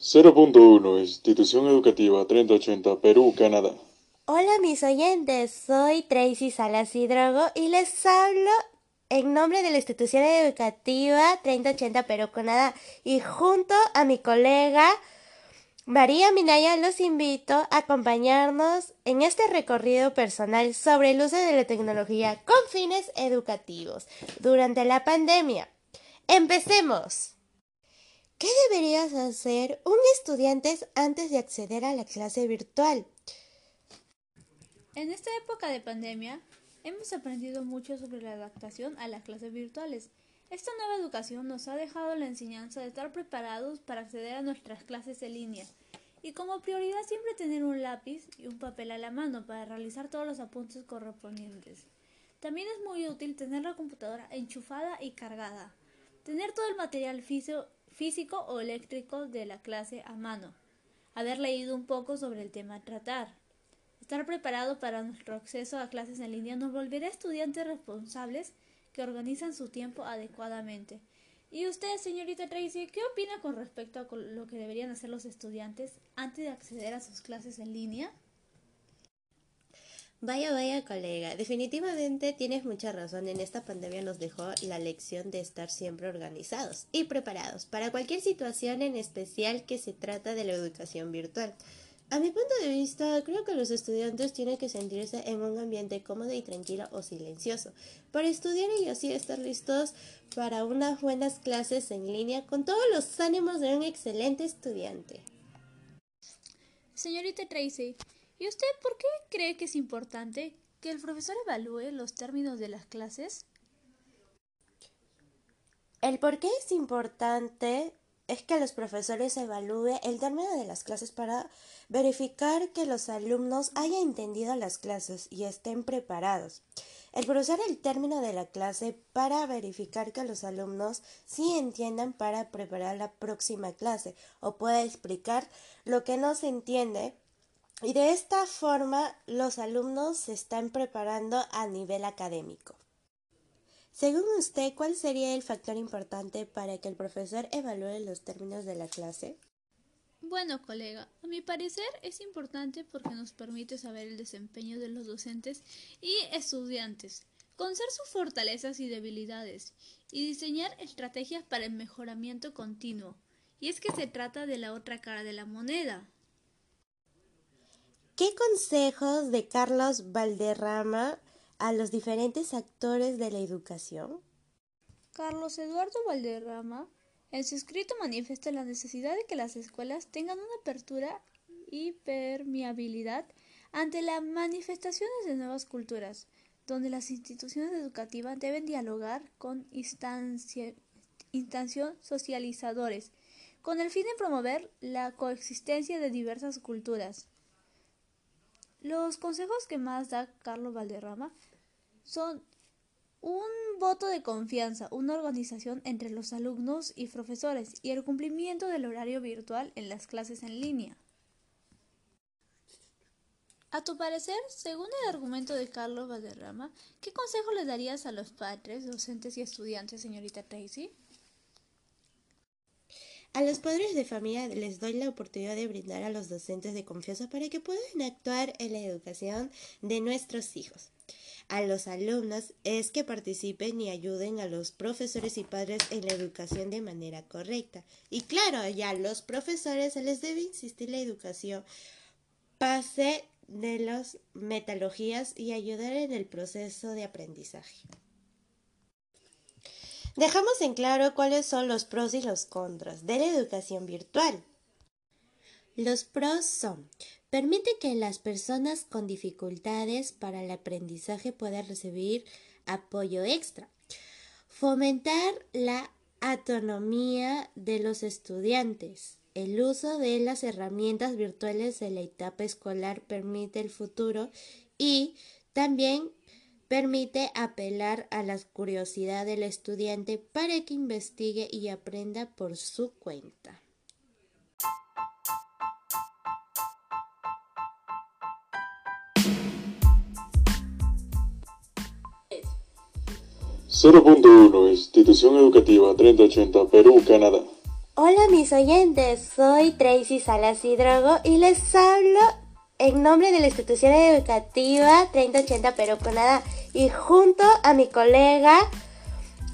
0.1 Institución Educativa 3080 Perú, Canadá. Hola mis oyentes, soy Tracy Salas Hidrogo y les hablo en nombre de la institución educativa 3080 Perú, Canadá y junto a mi colega María Minaya los invito a acompañarnos en este recorrido personal sobre el uso de la tecnología con fines educativos durante la pandemia. ¡Empecemos! ¿Qué deberías hacer un estudiante antes de acceder a la clase virtual? En esta época de pandemia, hemos aprendido mucho sobre la adaptación a las clases virtuales. Esta nueva educación nos ha dejado la enseñanza de estar preparados para acceder a nuestras clases en línea y como prioridad siempre tener un lápiz y un papel a la mano para realizar todos los apuntes correspondientes. También es muy útil tener la computadora enchufada y cargada, tener todo el material físico físico o eléctrico de la clase a mano, haber leído un poco sobre el tema a tratar. Estar preparado para nuestro acceso a clases en línea nos volverá estudiantes responsables que organizan su tiempo adecuadamente. ¿Y usted, señorita Tracy, qué opina con respecto a lo que deberían hacer los estudiantes antes de acceder a sus clases en línea? Vaya, vaya, colega. Definitivamente tienes mucha razón. En esta pandemia nos dejó la lección de estar siempre organizados y preparados para cualquier situación, en especial que se trata de la educación virtual. A mi punto de vista, creo que los estudiantes tienen que sentirse en un ambiente cómodo y tranquilo o silencioso para estudiar y así estar listos para unas buenas clases en línea con todos los ánimos de un excelente estudiante. Señorita Tracy, ¿Y usted por qué cree que es importante que el profesor evalúe los términos de las clases? El por qué es importante es que los profesores evalúen el término de las clases para verificar que los alumnos hayan entendido las clases y estén preparados. El profesor el término de la clase para verificar que los alumnos sí entiendan para preparar la próxima clase o pueda explicar lo que no se entiende y de esta forma los alumnos se están preparando a nivel académico. Según usted, ¿cuál sería el factor importante para que el profesor evalúe los términos de la clase? Bueno, colega, a mi parecer es importante porque nos permite saber el desempeño de los docentes y estudiantes, conocer sus fortalezas y debilidades y diseñar estrategias para el mejoramiento continuo. Y es que se trata de la otra cara de la moneda, ¿Qué consejos de Carlos Valderrama a los diferentes actores de la educación? Carlos Eduardo Valderrama en su escrito manifiesta la necesidad de que las escuelas tengan una apertura y permeabilidad ante las manifestaciones de nuevas culturas, donde las instituciones educativas deben dialogar con instancias socializadores, con el fin de promover la coexistencia de diversas culturas. Los consejos que más da Carlos Valderrama son un voto de confianza, una organización entre los alumnos y profesores y el cumplimiento del horario virtual en las clases en línea. A tu parecer, según el argumento de Carlos Valderrama, ¿qué consejo le darías a los padres, docentes y estudiantes, señorita Tracy? A los padres de familia les doy la oportunidad de brindar a los docentes de confianza para que puedan actuar en la educación de nuestros hijos. A los alumnos es que participen y ayuden a los profesores y padres en la educación de manera correcta. Y claro, ya a los profesores se les debe insistir la educación pase de las metodologías y ayudar en el proceso de aprendizaje. Dejamos en claro cuáles son los pros y los contras de la educación virtual. Los pros son, permite que las personas con dificultades para el aprendizaje puedan recibir apoyo extra, fomentar la autonomía de los estudiantes. El uso de las herramientas virtuales de la etapa escolar permite el futuro y también Permite apelar a la curiosidad del estudiante para que investigue y aprenda por su cuenta. ...0.1 Institución Educativa 3080 Perú, Canadá. Hola mis oyentes, soy Tracy Salas Hidrogo y les hablo en nombre de la institución educativa 3080 Perú Canadá y junto a mi colega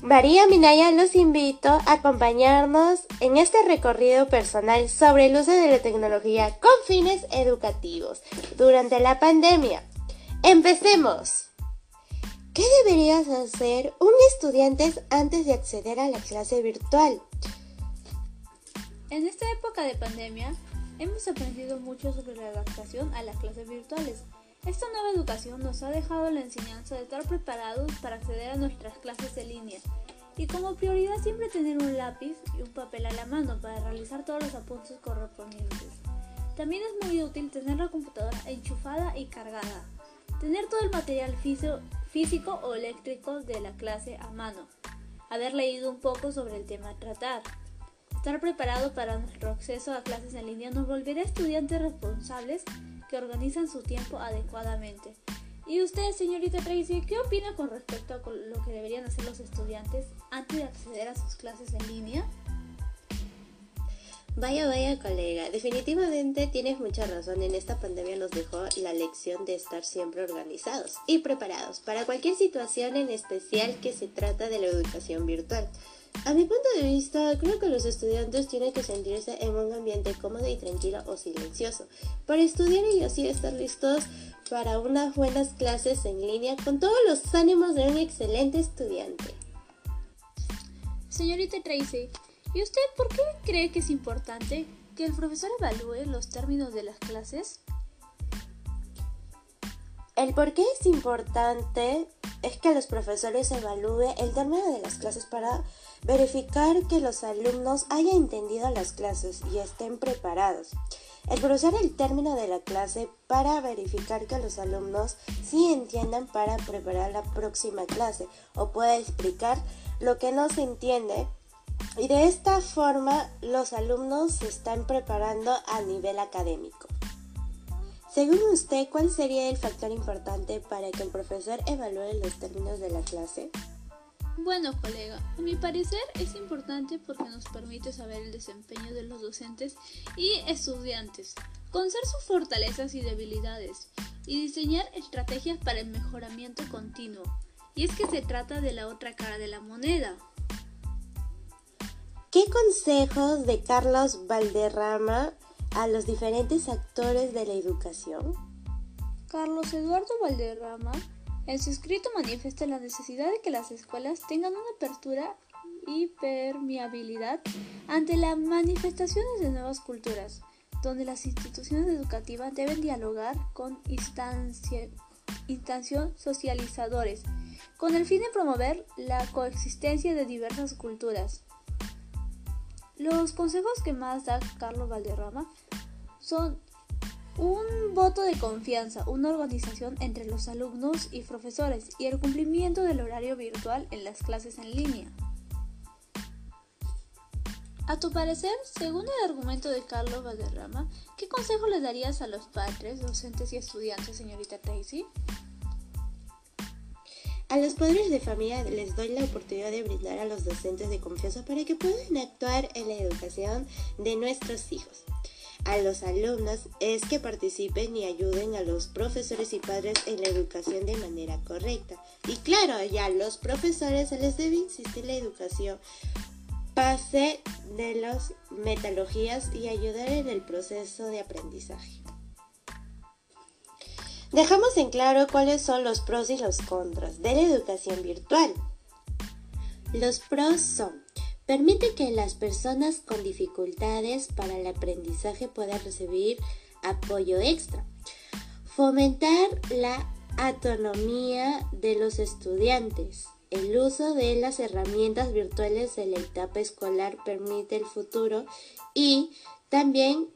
María Minaya los invito a acompañarnos en este recorrido personal sobre el uso de la tecnología con fines educativos durante la pandemia. ¡Empecemos! ¿Qué deberías hacer un estudiante antes de acceder a la clase virtual? En esta época de pandemia, hemos aprendido mucho sobre la adaptación a las clases virtuales. Esta nueva educación nos ha dejado la enseñanza de estar preparados para acceder a nuestras clases en línea y como prioridad siempre tener un lápiz y un papel a la mano para realizar todos los apuntes correspondientes. También es muy útil tener la computadora enchufada y cargada, tener todo el material físico o eléctrico de la clase a mano, haber leído un poco sobre el tema a tratar. Estar preparado para nuestro acceso a clases en línea nos volverá estudiantes responsables que organizan su tiempo adecuadamente. ¿Y usted, señorita Tracy, qué opina con respecto a lo que deberían hacer los estudiantes antes de acceder a sus clases en línea? Vaya, vaya colega, definitivamente tienes mucha razón. En esta pandemia nos dejó la lección de estar siempre organizados y preparados para cualquier situación en especial que se trata de la educación virtual. A mi punto de vista, creo que los estudiantes tienen que sentirse en un ambiente cómodo y tranquilo o silencioso para estudiar y así estar listos para unas buenas clases en línea con todos los ánimos de un excelente estudiante. Señorita Tracy, ¿y usted por qué cree que es importante que el profesor evalúe los términos de las clases? El por qué es importante es que los profesores evalúen el término de las clases para verificar que los alumnos hayan entendido las clases y estén preparados. El profesor el término de la clase para verificar que los alumnos sí entiendan para preparar la próxima clase o pueda explicar lo que no se entiende y de esta forma los alumnos se están preparando a nivel académico. Según usted, ¿cuál sería el factor importante para que el profesor evalúe los términos de la clase? Bueno, colega, a mi parecer es importante porque nos permite saber el desempeño de los docentes y estudiantes, conocer sus fortalezas y debilidades y diseñar estrategias para el mejoramiento continuo. Y es que se trata de la otra cara de la moneda. ¿Qué consejos de Carlos Valderrama a los diferentes actores de la educación? Carlos Eduardo Valderrama en su escrito manifiesta la necesidad de que las escuelas tengan una apertura y permeabilidad ante las manifestaciones de nuevas culturas, donde las instituciones educativas deben dialogar con instancias socializadores, con el fin de promover la coexistencia de diversas culturas. Los consejos que más da Carlos Valderrama son un voto de confianza, una organización entre los alumnos y profesores y el cumplimiento del horario virtual en las clases en línea. A tu parecer, según el argumento de Carlos Valderrama, ¿qué consejo le darías a los padres, docentes y estudiantes, señorita Tracy? A los padres de familia les doy la oportunidad de brindar a los docentes de confianza para que puedan actuar en la educación de nuestros hijos. A los alumnos es que participen y ayuden a los profesores y padres en la educación de manera correcta. Y claro, ya a los profesores se les debe insistir la educación pase de las metodologías y ayudar en el proceso de aprendizaje. Dejamos en claro cuáles son los pros y los contras de la educación virtual. Los pros son, permite que las personas con dificultades para el aprendizaje puedan recibir apoyo extra, fomentar la autonomía de los estudiantes. El uso de las herramientas virtuales en la etapa escolar permite el futuro y también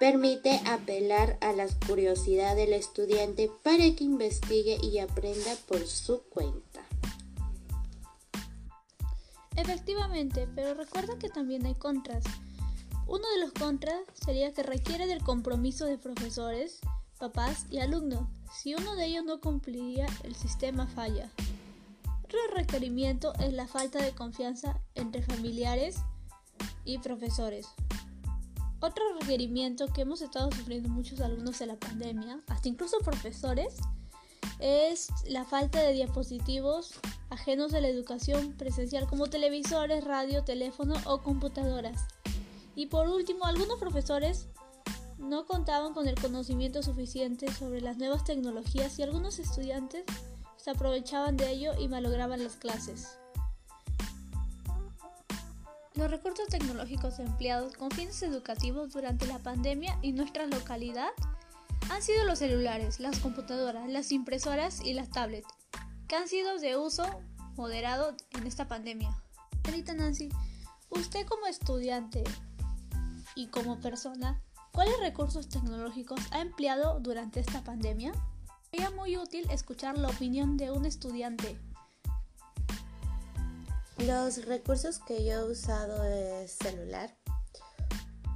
Permite apelar a la curiosidad del estudiante para que investigue y aprenda por su cuenta. Efectivamente, pero recuerda que también hay contras. Uno de los contras sería que requiere del compromiso de profesores, papás y alumnos. Si uno de ellos no cumpliría, el sistema falla. Otro requerimiento es la falta de confianza entre familiares y profesores. Otro requerimiento que hemos estado sufriendo muchos alumnos de la pandemia, hasta incluso profesores, es la falta de diapositivos ajenos a la educación presencial como televisores, radio, teléfono o computadoras. Y por último, algunos profesores no contaban con el conocimiento suficiente sobre las nuevas tecnologías y algunos estudiantes se aprovechaban de ello y malograban las clases. Los recursos tecnológicos empleados con fines educativos durante la pandemia en nuestra localidad han sido los celulares, las computadoras, las impresoras y las tablets, que han sido de uso moderado en esta pandemia. Señorita Nancy, usted como estudiante y como persona, ¿cuáles recursos tecnológicos ha empleado durante esta pandemia? Sería muy útil escuchar la opinión de un estudiante. Los recursos que yo he usado es celular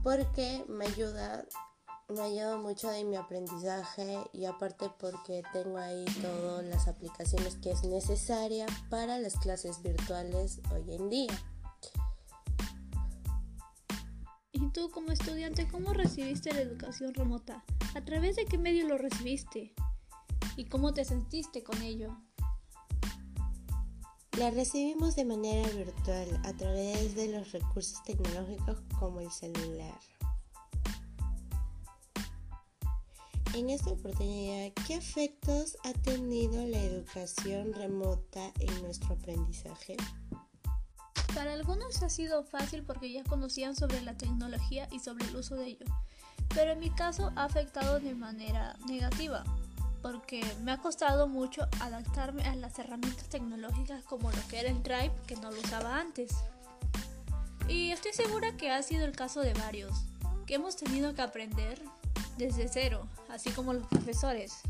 porque me ayuda me ayuda mucho en mi aprendizaje y aparte porque tengo ahí todas las aplicaciones que es necesaria para las clases virtuales hoy en día. ¿Y tú como estudiante cómo recibiste la educación remota? ¿A través de qué medio lo recibiste? ¿Y cómo te sentiste con ello? La recibimos de manera virtual a través de los recursos tecnológicos como el celular. En esta oportunidad, ¿qué efectos ha tenido la educación remota en nuestro aprendizaje? Para algunos ha sido fácil porque ya conocían sobre la tecnología y sobre el uso de ello, pero en mi caso ha afectado de manera negativa porque me ha costado mucho adaptarme a las herramientas tecnológicas como lo que era el Drive que no lo usaba antes. Y estoy segura que ha sido el caso de varios, que hemos tenido que aprender desde cero, así como los profesores.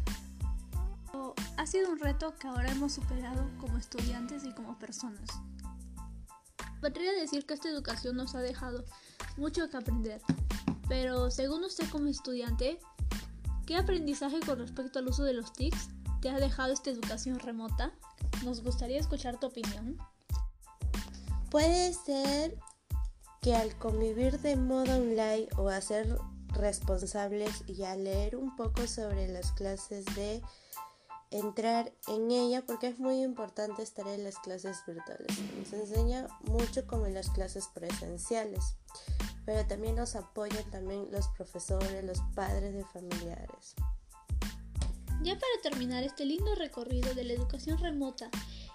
Ha sido un reto que ahora hemos superado como estudiantes y como personas. Podría decir que esta educación nos ha dejado mucho que aprender, pero según usted como estudiante, ¿qué aprendizaje con respecto al uso de los TICs te ha dejado esta educación remota? Nos gustaría escuchar tu opinión. Puede ser que al convivir de modo online o hacer responsables y a leer un poco sobre las clases de entrar en ella porque es muy importante estar en las clases virtuales. Nos enseña mucho como en las clases presenciales, pero también nos apoyan también los profesores, los padres de familiares. Ya para terminar este lindo recorrido de la educación remota,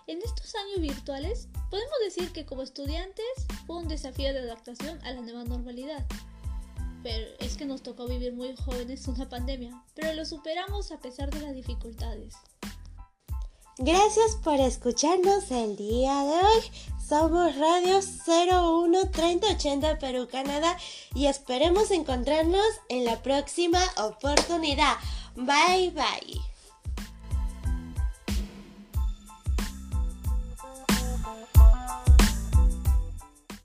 en estos años virtuales podemos decir que como estudiantes fue un desafío de adaptación a la nueva normalidad pero es que nos tocó vivir muy jóvenes una pandemia, pero lo superamos a pesar de las dificultades. Gracias por escucharnos el día de hoy. Somos Radio 01 3080 Perú, Canadá y esperemos encontrarnos en la próxima oportunidad. Bye bye.